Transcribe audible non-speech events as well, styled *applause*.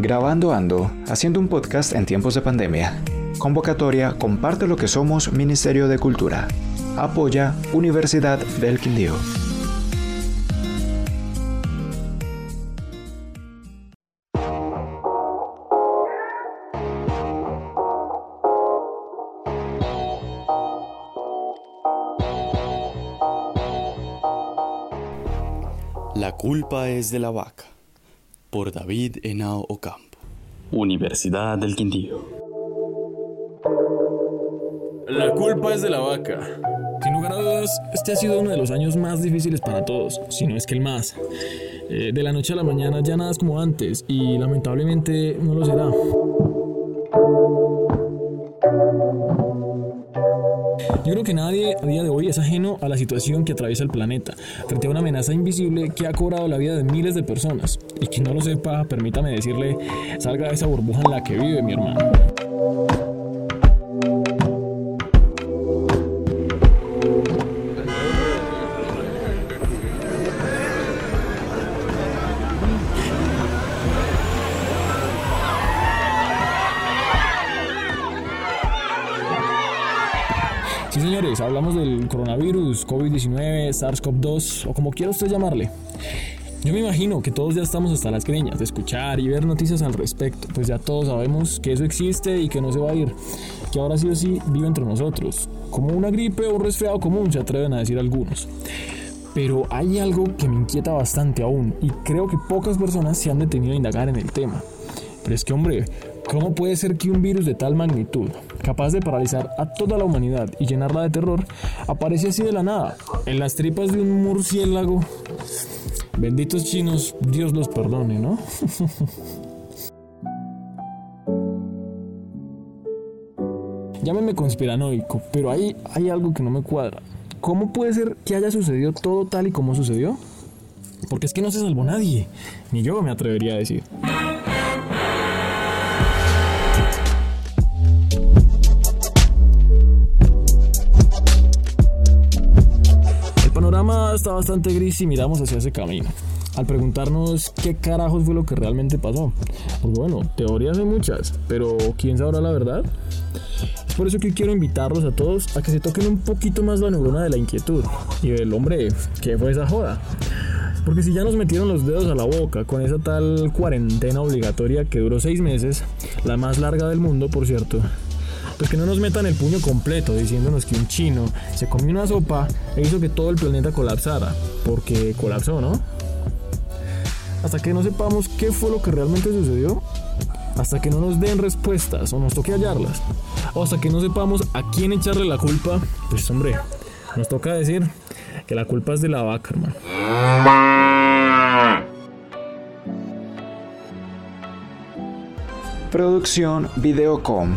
Grabando Ando, haciendo un podcast en tiempos de pandemia. Convocatoria Comparte lo que somos Ministerio de Cultura. Apoya Universidad del Quindío. La culpa es de la vaca, por David Henao Ocampo. Universidad del Quindío. La culpa es de la vaca. Sin lugar a dudas, este ha sido uno de los años más difíciles para todos, si no es que el más. Eh, de la noche a la mañana ya nada es como antes y lamentablemente no lo será. Yo creo que nadie a día de hoy es ajeno a la situación que atraviesa el planeta, frente a una amenaza invisible que ha cobrado la vida de miles de personas. Y quien no lo sepa, permítame decirle, salga de esa burbuja en la que vive mi hermano. Señores, hablamos del coronavirus, COVID-19, SARS-CoV-2 o como quiera usted llamarle. Yo me imagino que todos ya estamos hasta las greñas de escuchar y ver noticias al respecto, pues ya todos sabemos que eso existe y que no se va a ir, que ahora sí o sí vive entre nosotros, como una gripe o un resfriado común, se atreven a decir algunos. Pero hay algo que me inquieta bastante aún y creo que pocas personas se han detenido a indagar en el tema. Pero es que, hombre, ¿cómo puede ser que un virus de tal magnitud, capaz de paralizar a toda la humanidad y llenarla de terror, aparece así de la nada, en las tripas de un murciélago? Benditos chinos, Dios los perdone, ¿no? *laughs* Llámeme conspiranoico, pero ahí hay algo que no me cuadra. ¿Cómo puede ser que haya sucedido todo tal y como sucedió? Porque es que no se salvó nadie, ni yo me atrevería a decir. Panorama está bastante gris y miramos hacia ese camino. Al preguntarnos qué carajos fue lo que realmente pasó. Porque bueno, teorías hay muchas, pero ¿quién sabrá la verdad? Es por eso que quiero invitarlos a todos a que se toquen un poquito más la neurona de la inquietud y del hombre, ¿qué fue esa joda? Porque si ya nos metieron los dedos a la boca con esa tal cuarentena obligatoria que duró seis meses, la más larga del mundo, por cierto, pues que no nos metan el puño completo diciéndonos que un chino se comió una sopa e hizo que todo el planeta colapsara, porque colapsó, ¿no? Hasta que no sepamos qué fue lo que realmente sucedió, hasta que no nos den respuestas o nos toque hallarlas, o hasta que no sepamos a quién echarle la culpa, pues hombre, nos toca decir que la culpa es de la vaca, hermano. Producción Videocom.